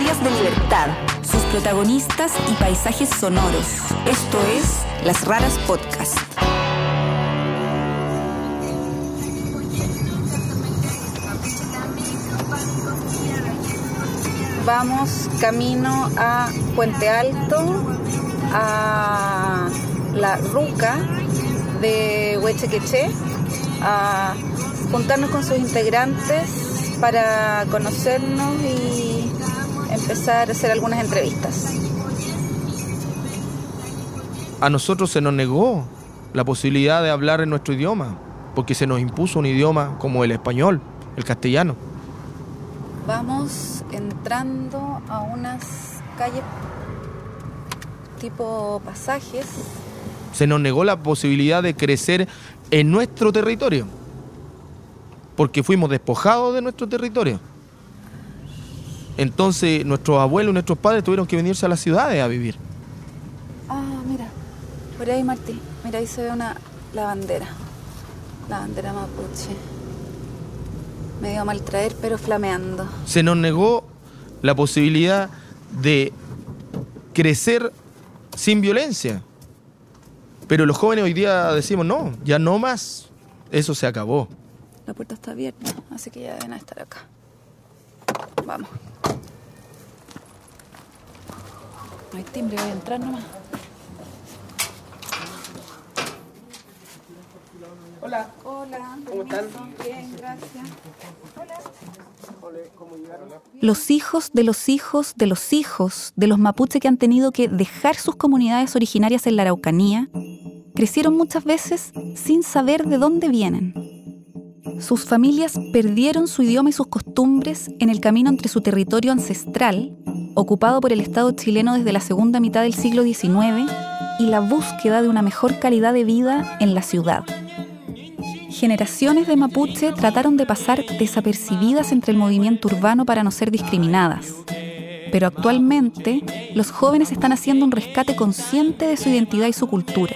historias de libertad, sus protagonistas y paisajes sonoros. Esto es Las Raras Podcast. Vamos camino a Puente Alto, a la Ruca de Huechequeché, a juntarnos con sus integrantes para conocernos y empezar a hacer algunas entrevistas. A nosotros se nos negó la posibilidad de hablar en nuestro idioma, porque se nos impuso un idioma como el español, el castellano. Vamos entrando a unas calles tipo pasajes. Se nos negó la posibilidad de crecer en nuestro territorio porque fuimos despojados de nuestro territorio. Entonces nuestros abuelos y nuestros padres tuvieron que venirse a las ciudades a vivir. Ah, mira, por ahí Martín, mira ahí se ve una la bandera, la bandera mapuche. Medio mal traer, pero flameando. Se nos negó la posibilidad de crecer sin violencia. Pero los jóvenes hoy día decimos, no, ya no más, eso se acabó. La puerta está abierta, así que ya deben estar acá. Vamos. No hay timbre, voy a entrar nomás. Hola. Hola. ¿Cómo están? Bien, gracias. Los hijos de los hijos de los hijos de los mapuches que han tenido que dejar sus comunidades originarias en la Araucanía crecieron muchas veces sin saber de dónde vienen. Sus familias perdieron su idioma y sus costumbres en el camino entre su territorio ancestral, ocupado por el Estado chileno desde la segunda mitad del siglo XIX, y la búsqueda de una mejor calidad de vida en la ciudad. Generaciones de mapuche trataron de pasar desapercibidas entre el movimiento urbano para no ser discriminadas. Pero actualmente, los jóvenes están haciendo un rescate consciente de su identidad y su cultura.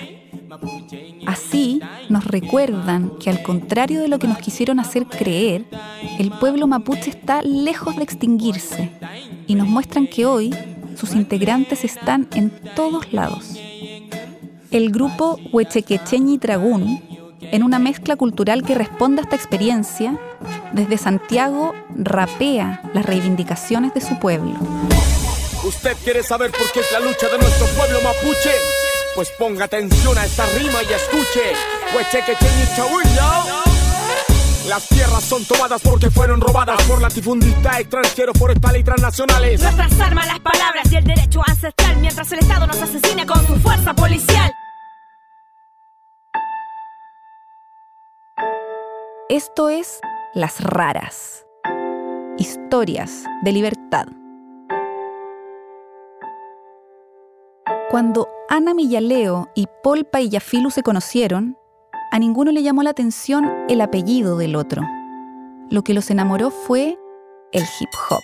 Así nos recuerdan que al contrario de lo que nos quisieron hacer creer, el pueblo mapuche está lejos de extinguirse y nos muestran que hoy sus integrantes están en todos lados. El grupo Huechequecheñi Tragún, en una mezcla cultural que responde a esta experiencia, desde Santiago rapea las reivindicaciones de su pueblo. ¿Usted quiere saber por qué es la lucha de nuestro pueblo mapuche? Pues ponga atención a esta rima y escuche. Las tierras son tomadas porque fueron robadas por latifundistas extranjeros, forestales y transnacionales. Nuestras armas, las palabras y el derecho ancestral, mientras el Estado nos asesina con su fuerza policial. Esto es Las Raras. Historias de libertad. Cuando Ana Millaleo y Paul Paillafilu se conocieron, a ninguno le llamó la atención el apellido del otro. Lo que los enamoró fue el hip hop.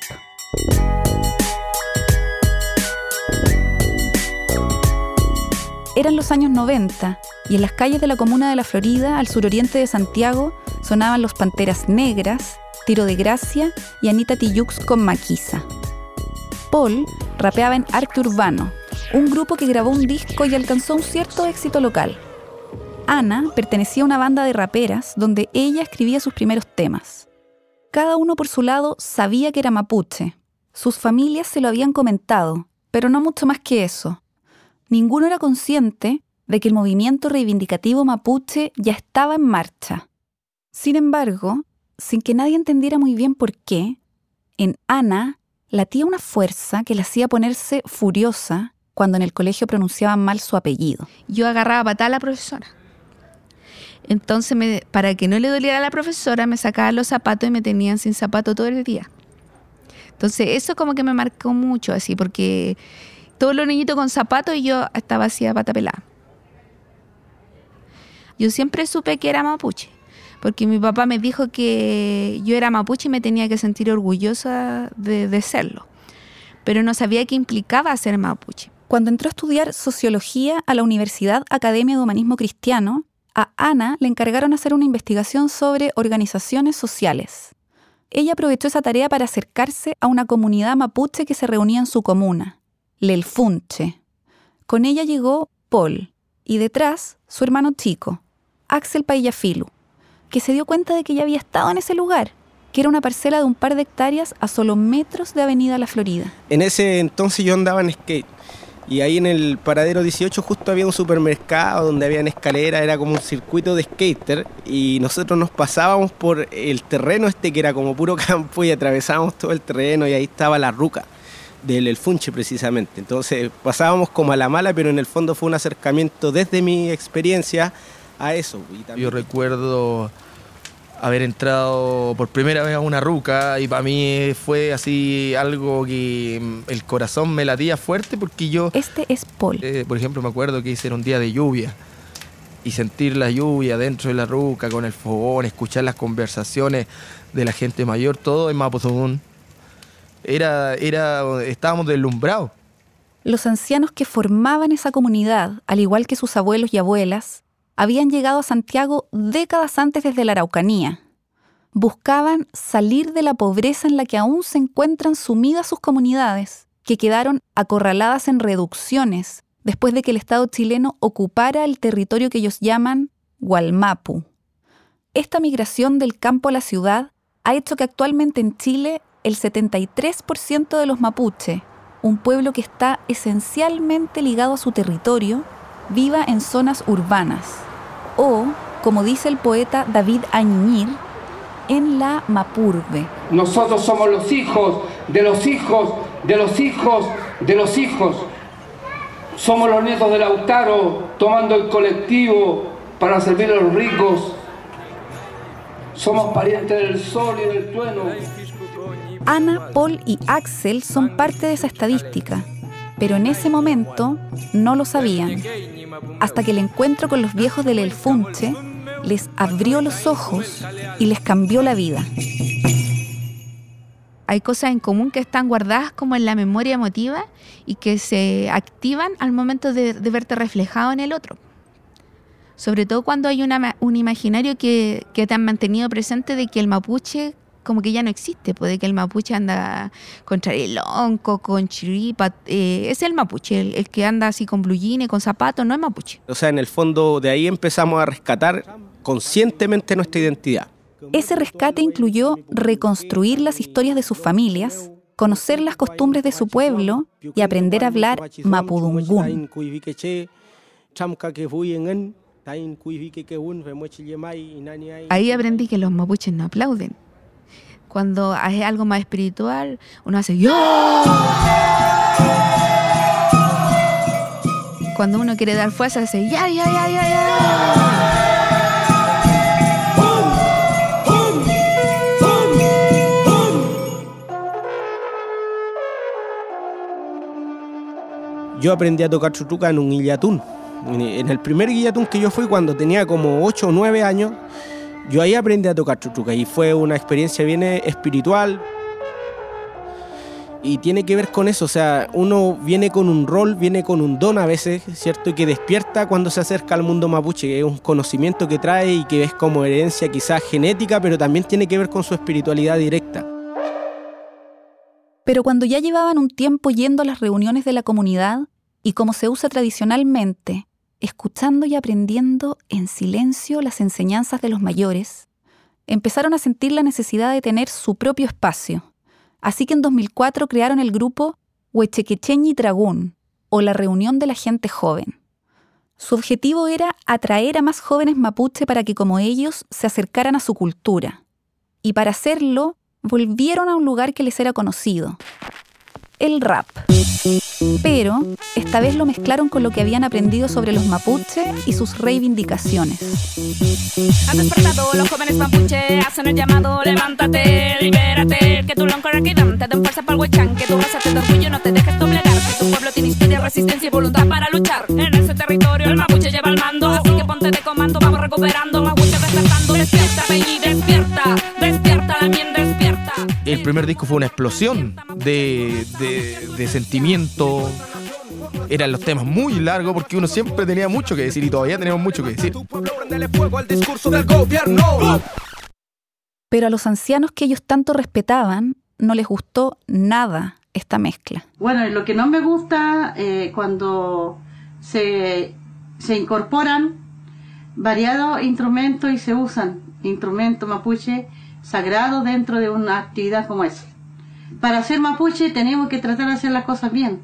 Eran los años 90 y en las calles de la comuna de La Florida, al suroriente de Santiago, sonaban los Panteras Negras, Tiro de Gracia y Anita Tijoux con Maquisa. Paul rapeaba en Arte Urbano, un grupo que grabó un disco y alcanzó un cierto éxito local. Ana pertenecía a una banda de raperas donde ella escribía sus primeros temas. Cada uno por su lado sabía que era mapuche. Sus familias se lo habían comentado, pero no mucho más que eso. Ninguno era consciente de que el movimiento reivindicativo mapuche ya estaba en marcha. Sin embargo, sin que nadie entendiera muy bien por qué, en Ana latía una fuerza que la hacía ponerse furiosa cuando en el colegio pronunciaban mal su apellido. Yo agarraba patada a la profesora. Entonces, para que no le doliera a la profesora, me sacaba los zapatos y me tenían sin zapato todo el día. Entonces, eso como que me marcó mucho, así, porque todos los niñitos con zapatos y yo estaba así a pata pelada. Yo siempre supe que era mapuche, porque mi papá me dijo que yo era mapuche y me tenía que sentir orgullosa de, de serlo, pero no sabía qué implicaba ser mapuche. Cuando entró a estudiar sociología a la Universidad Academia de Humanismo Cristiano, a Ana le encargaron hacer una investigación sobre organizaciones sociales. ella aprovechó esa tarea para acercarse a una comunidad mapuche que se reunía en su comuna, Lelfunche. Con ella llegó Paul y detrás su hermano chico, Axel Paillafilu, que se dio cuenta de que ya había estado en ese lugar, que era una parcela de un par de hectáreas a solo metros de Avenida La Florida. En ese entonces yo andaba en skate y ahí en el paradero 18 justo había un supermercado donde había escalera, era como un circuito de skater y nosotros nos pasábamos por el terreno este que era como puro campo y atravesábamos todo el terreno y ahí estaba la ruca del El Funche precisamente. Entonces pasábamos como a la mala, pero en el fondo fue un acercamiento desde mi experiencia a eso. Yo recuerdo haber entrado por primera vez a una ruca y para mí fue así algo que mm, el corazón me latía fuerte porque yo, Este es Paul. eh, por ejemplo, me acuerdo que hice era un día de lluvia y sentir la lluvia dentro de la ruca con el fogón, escuchar las conversaciones de la gente mayor, todo en Mapuzungún. Era, era, estábamos deslumbrados. Los ancianos que formaban esa comunidad, al igual que sus abuelos y abuelas, habían llegado a Santiago décadas antes desde la Araucanía. Buscaban salir de la pobreza en la que aún se encuentran sumidas sus comunidades, que quedaron acorraladas en reducciones después de que el Estado chileno ocupara el territorio que ellos llaman Gualmapu. Esta migración del campo a la ciudad ha hecho que actualmente en Chile el 73% de los mapuche, un pueblo que está esencialmente ligado a su territorio, viva en zonas urbanas o, como dice el poeta David Añir, en la Mapurbe. Nosotros somos los hijos de los hijos de los hijos de los hijos. Somos los nietos de Lautaro tomando el colectivo para servir a los ricos. Somos parientes del sol y del trueno. Ana, Paul y Axel son parte de esa estadística, pero en ese momento no lo sabían, hasta que el encuentro con los viejos del Elfunche les abrió los ojos y les cambió la vida. Hay cosas en común que están guardadas como en la memoria emotiva y que se activan al momento de, verte reflejado en el otro. Sobre todo cuando hay una un imaginario que, que te han mantenido presente de que el mapuche como que ya no existe, puede que el mapuche anda con charelonco, con chiripa, eh, es el mapuche, el, el que anda así con jeans, con zapatos, no es mapuche. O sea, en el fondo de ahí empezamos a rescatar conscientemente nuestra identidad. Ese rescate incluyó reconstruir las historias de sus familias, conocer las costumbres de su pueblo y aprender a hablar mapudungún. Ahí aprendí que los mapuches no aplauden. Cuando es algo más espiritual, uno hace yo. Cuando uno quiere dar fuerza, hace ya, ya, ya, ya, ya. Yo aprendí a tocar chutuca en un guillatún. En el primer guillatún que yo fui cuando tenía como 8 o 9 años, yo ahí aprendí a tocar chutuca y fue una experiencia bien eh, espiritual. Y tiene que ver con eso, o sea, uno viene con un rol, viene con un don a veces, ¿cierto? Y que despierta cuando se acerca al mundo mapuche, que es un conocimiento que trae y que es como herencia quizás genética, pero también tiene que ver con su espiritualidad directa. Pero cuando ya llevaban un tiempo yendo a las reuniones de la comunidad y como se usa tradicionalmente, escuchando y aprendiendo en silencio las enseñanzas de los mayores, empezaron a sentir la necesidad de tener su propio espacio. Así que en 2004 crearon el grupo Huechequecheñi Dragún, o la reunión de la gente joven. Su objetivo era atraer a más jóvenes mapuche para que como ellos se acercaran a su cultura. Y para hacerlo, volvieron a un lugar que les era conocido, el rap. Pero esta vez lo mezclaron con lo que habían aprendido sobre los mapuche y sus reivindicaciones. Han despertado los jóvenes mapuche, hacen el llamado, levántate, libérate, que tu loncoraquidam te den fuerza para el huechán, que tu raza te dé orgullo, no te dejes doblegar, que tu pueblo tiene historia, resistencia y voluntad para luchar. En ese territorio el mapuche lleva el mando, así que ponte de comando, vamos recuperando, mapuche despertando, despierta, Peñi, despierta, despierta, también despierta. El primer disco fue una explosión de, de- de sentimiento. Eran los temas muy largos porque uno siempre tenía mucho que decir y todavía tenemos mucho que decir. Pero a los ancianos que ellos tanto respetaban no les gustó nada esta mezcla. Bueno, lo que no me gusta eh, cuando se, se incorporan variados instrumentos y se usan instrumentos mapuche sagrados dentro de una actividad como esa. Para ser mapuche tenemos que tratar de hacer las cosas bien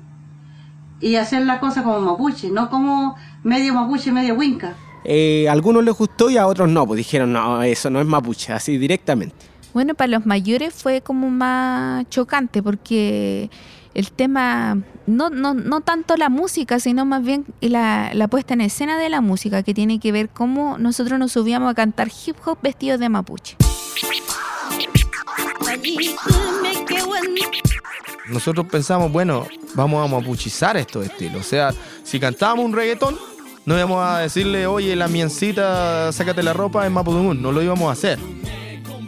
y hacer las cosas como mapuche, no como medio mapuche, medio winca. Eh, a algunos les gustó y a otros no, pues dijeron, no, eso no es mapuche, así directamente. Bueno, para los mayores fue como más chocante porque el tema, no, no, no tanto la música, sino más bien la, la puesta en escena de la música, que tiene que ver cómo nosotros nos subíamos a cantar hip hop vestidos de mapuche. Nosotros pensamos, bueno, vamos a mapuchizar estos estilos. O sea, si cantábamos un reggaetón, no íbamos a decirle, oye, la miencita, sácate la ropa en Mapudungun. No lo íbamos a hacer.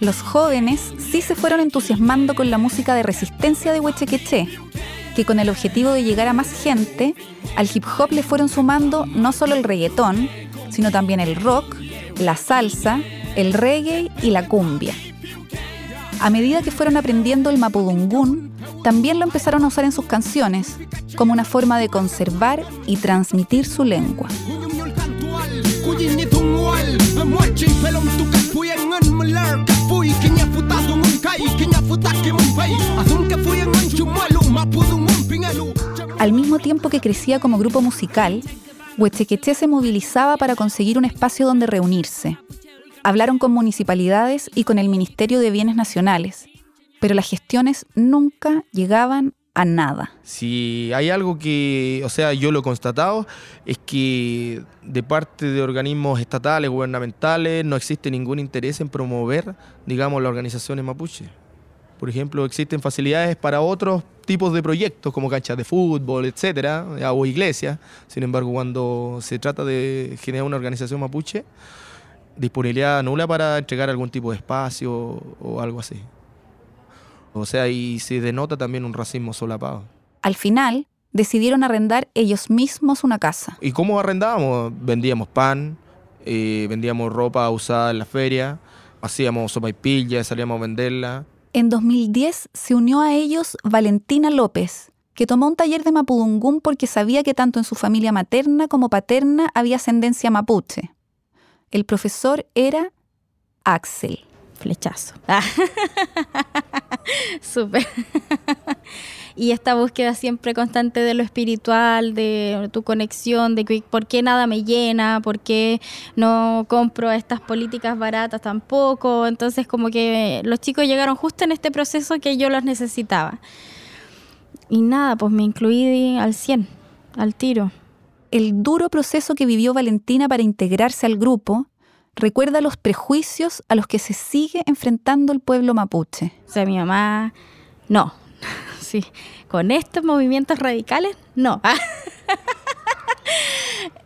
Los jóvenes sí se fueron entusiasmando con la música de resistencia de Huechequeché, que con el objetivo de llegar a más gente, al hip hop le fueron sumando no solo el reggaetón, sino también el rock, la salsa, el reggae y la cumbia. A medida que fueron aprendiendo el mapudungún, también lo empezaron a usar en sus canciones, como una forma de conservar y transmitir su lengua. Al mismo tiempo que crecía como grupo musical, Huechequeché se movilizaba para conseguir un espacio donde reunirse. Hablaron con municipalidades y con el Ministerio de Bienes Nacionales, pero las gestiones nunca llegaban a nada. Si hay algo que, o sea, yo lo he constatado, es que de parte de organismos estatales, gubernamentales, no existe ningún interés en promover, digamos, las organizaciones mapuche. Por ejemplo, existen facilidades para otros tipos de proyectos, como canchas de fútbol, etcétera, o iglesias. Sin embargo, cuando se trata de generar una organización mapuche, disponibilidad nula para entregar algún tipo de espacio o algo así. O sea, y se denota también un racismo solapado. Al final, decidieron arrendar ellos mismos una casa. ¿Y cómo arrendábamos? Vendíamos pan, eh, vendíamos ropa usada en la feria, hacíamos sopa y pilla, salíamos a venderla. En 2010 se unió a ellos Valentina López, que tomó un taller de mapudungún porque sabía que tanto en su familia materna como paterna había ascendencia mapuche. El profesor era Axel. Flechazo. Súper. Y esta búsqueda siempre constante de lo espiritual, de tu conexión, de por qué nada me llena, por qué no compro estas políticas baratas tampoco. Entonces como que los chicos llegaron justo en este proceso que yo los necesitaba. Y nada, pues me incluí al 100, al tiro. El duro proceso que vivió Valentina para integrarse al grupo recuerda los prejuicios a los que se sigue enfrentando el pueblo mapuche. O sea, mi mamá, no, con estos movimientos radicales, no.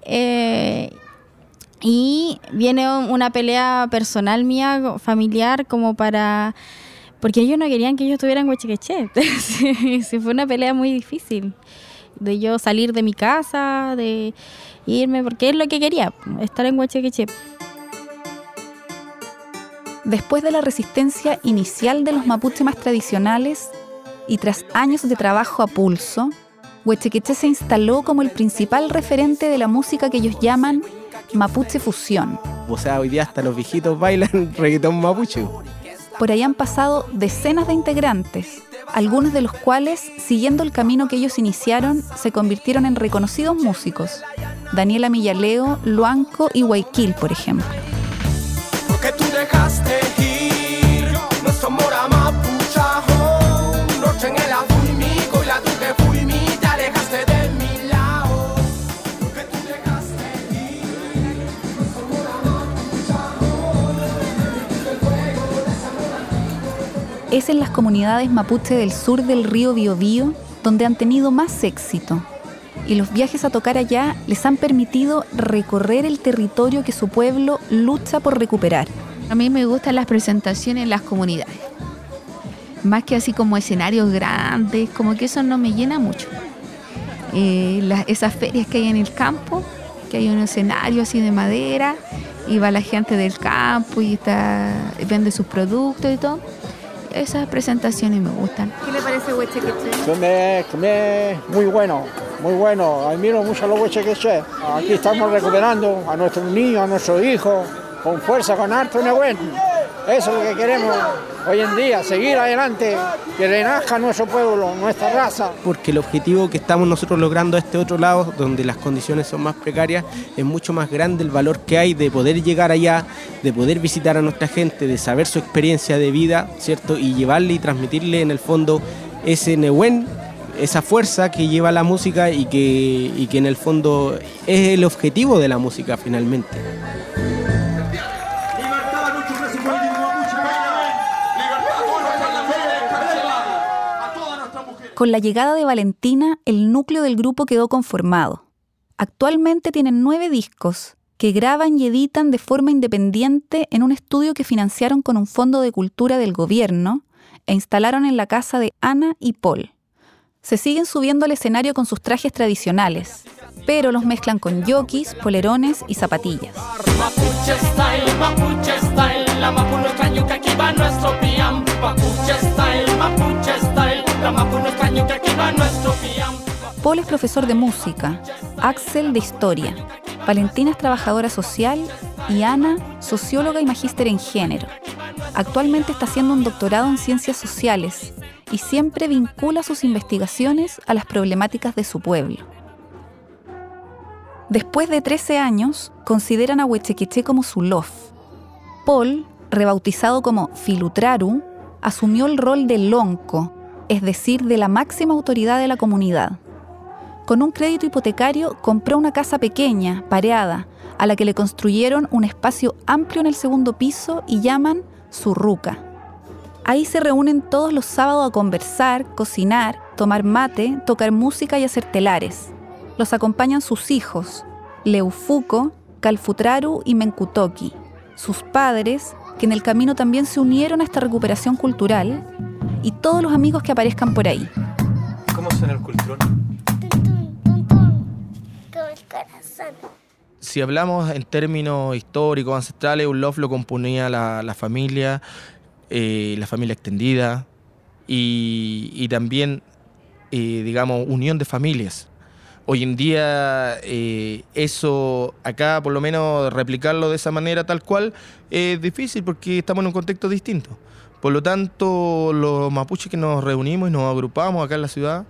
Eh, y viene una pelea personal mía, familiar, como para... Porque ellos no querían que yo estuviera en Huachiqueche. sí, fue una pelea muy difícil. De yo salir de mi casa, de irme, porque es lo que quería, estar en Huachiqueche. Después de la resistencia inicial de los mapuche más tradicionales y tras años de trabajo a pulso, Huechequeche se instaló como el principal referente de la música que ellos llaman mapuche fusión. O sea, hoy día hasta los viejitos bailan reggaetón mapuche. Por ahí han pasado decenas de integrantes, algunos de los cuales, siguiendo el camino que ellos iniciaron, se convirtieron en reconocidos músicos. Daniela Millaleo, Luanco y Guayquil, por ejemplo Es en las comunidades mapuche del sur del río Biobío donde han tenido más éxito y los viajes a tocar allá les han permitido recorrer el territorio que su pueblo lucha por recuperar. A mí me gustan las presentaciones en las comunidades. Más que así como escenarios grandes, como que eso no me llena mucho. Eh, esas ferias que hay en el campo, que hay un escenario así de madera y va la gente del campo y está vende sus productos y todo. Esas presentaciones me gustan. ¿Qué le parece Huechequeche? Come, come, muy bueno, muy bueno. Admiro mucho a los huechequeche. Aquí estamos recuperando a nuestros niños, a nuestros hijos, con fuerza, con harto Nehuen. Eso es lo que queremos hoy en día, seguir adelante, que renazca nuestro pueblo, nuestra raza. Porque el objetivo que estamos nosotros logrando a este otro lado, donde las condiciones son más precarias, es mucho más grande el valor que hay de poder llegar allá, de poder visitar a nuestra gente, de saber su experiencia de vida, ¿cierto? Y llevarle y transmitirle en el fondo ese Nehuen esa fuerza que lleva la música y que, y que en el fondo es el objetivo de la música finalmente. Con la llegada de Valentina, el núcleo del grupo quedó conformado. Actualmente tienen nueve discos que graban y editan de forma independiente en un estudio que financiaron con un fondo de cultura del gobierno e instalaron en la casa de Ana y Paul. Se siguen subiendo al escenario con sus trajes tradicionales, pero los mezclan con yokis, polerones y zapatillas. Paul es profesor de música, Axel de historia, Valentina es trabajadora social y Ana, socióloga y magíster en género. Actualmente está haciendo un doctorado en ciencias sociales y siempre vincula sus investigaciones a las problemáticas de su pueblo. Después de 13 años, consideran a Huechequeché como su lof. Paul, rebautizado como Filutraru, asumió el rol de lonco, es decir, de la máxima autoridad de la comunidad. Con un crédito hipotecario compró una casa pequeña, pareada, a la que le construyeron un espacio amplio en el segundo piso y llaman su ruca. Ahí se reúnen todos los sábados a conversar, cocinar, tomar mate, tocar música y hacer telares. Los acompañan sus hijos, Leufuco, Calfutraru y Menkutoki, sus padres, que en el camino también se unieron a esta recuperación cultural, y todos los amigos que aparezcan por ahí. ¿Cómo suena el cultrón? Como el corazón. Si hablamos en términos históricos, ancestrales, un love lo componía la, la familia, eh, la familia extendida y, y también, eh, digamos, unión de familias. Hoy en día eh, eso, acá por lo menos replicarlo de esa manera tal cual, es difícil porque estamos en un contexto distinto. Por lo tanto, los mapuches que nos reunimos y nos agrupamos acá en la ciudad,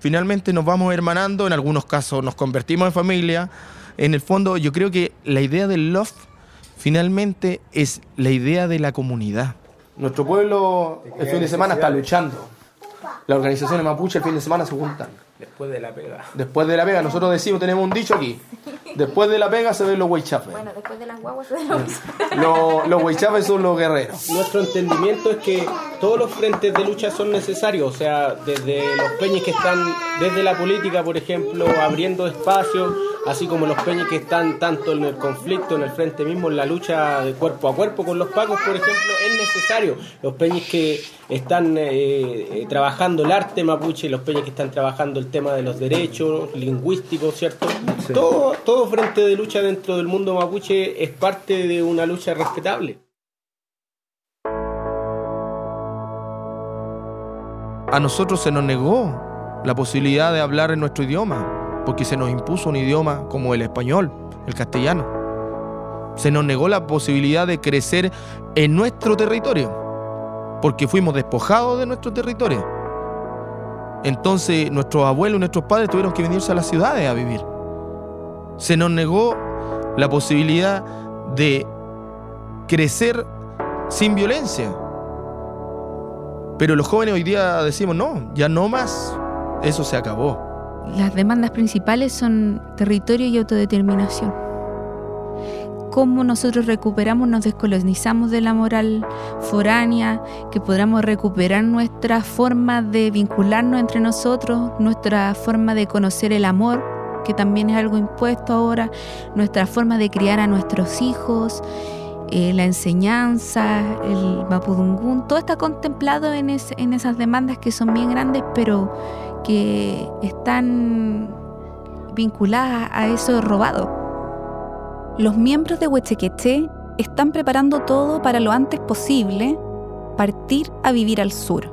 finalmente nos vamos hermanando, en algunos casos nos convertimos en familia. En el fondo, yo creo que la idea del love finalmente es la idea de la comunidad. Nuestro pueblo el fin de semana está luchando. Las organizaciones mapuche el fin de semana se juntan. Después de la pega. Después de la pega, nosotros decimos, tenemos un dicho aquí. Después de la pega se ven los weichafes. Bueno, después de las guaguas se los... Los, los weichafes son los guerreros. Nuestro entendimiento es que todos los frentes de lucha son necesarios, o sea, desde los peñes que están desde la política, por ejemplo, abriendo espacios, así como los peñes que están tanto en el conflicto, en el frente mismo, en la lucha de cuerpo a cuerpo con los pacos, por ejemplo, es necesario. Los peñes que están eh, eh, trabajando el arte mapuche, los peñes que están trabajando el tema de los derechos lingüísticos, ¿cierto? Todo, todo frente de lucha dentro del mundo mapuche es parte de una lucha respetable. A nosotros se nos negó la posibilidad de hablar en nuestro idioma, porque se nos impuso un idioma como el español, el castellano. Se nos negó la posibilidad de crecer en nuestro territorio, porque fuimos despojados de nuestro territorio. Entonces nuestros abuelos y nuestros padres tuvieron que venirse a las ciudades a vivir. Se nos negó la posibilidad de crecer sin violencia. Pero los jóvenes hoy día decimos, no, ya no más. Eso se acabó. Las demandas principales son territorio y autodeterminación. Cómo nosotros recuperamos, nos descolonizamos de la moral foránea, que podamos recuperar nuestra forma de vincularnos entre nosotros, nuestra forma de conocer el amor, que también es algo impuesto ahora, nuestra forma de criar a nuestros hijos, eh, la enseñanza, el mapudungún, todo está contemplado en, es- en esas demandas que son bien grandes, pero que están vinculadas a eso robado. Los miembros de Huechequeché están preparando todo para lo antes posible partir a vivir al sur.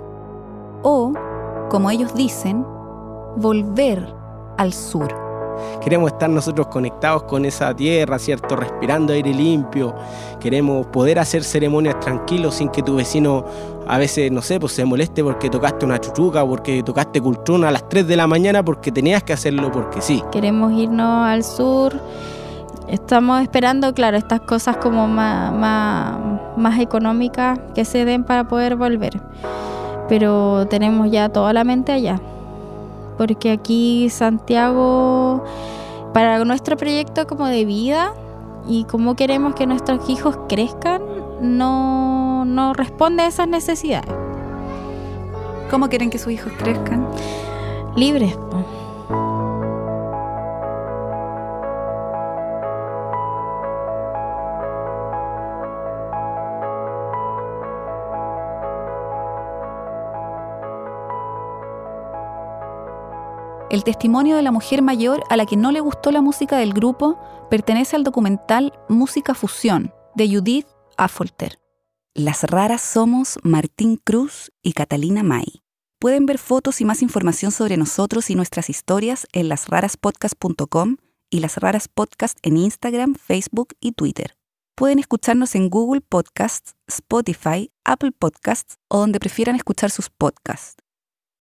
O, como ellos dicen, volver al sur. Queremos estar nosotros conectados con esa tierra, ¿cierto? Respirando aire limpio. Queremos poder hacer ceremonias tranquilos sin que tu vecino a veces, no sé, pues se moleste porque tocaste una chuchuca, porque tocaste cultruna a las 3 de la mañana porque tenías que hacerlo porque sí. Queremos irnos al sur. Estamos esperando, claro, estas cosas como más, más, más económicas que se den para poder volver. Pero tenemos ya toda la mente allá. Porque aquí Santiago, para nuestro proyecto como de vida y cómo queremos que nuestros hijos crezcan, no, no responde a esas necesidades. ¿Cómo quieren que sus hijos crezcan? Libres. El testimonio de la mujer mayor a la que no le gustó la música del grupo pertenece al documental Música Fusión de Judith Affolter. Las raras somos Martín Cruz y Catalina May. Pueden ver fotos y más información sobre nosotros y nuestras historias en lasraraspodcast.com y Las Raras Podcast en Instagram, Facebook y Twitter. Pueden escucharnos en Google Podcasts, Spotify, Apple Podcasts o donde prefieran escuchar sus podcasts.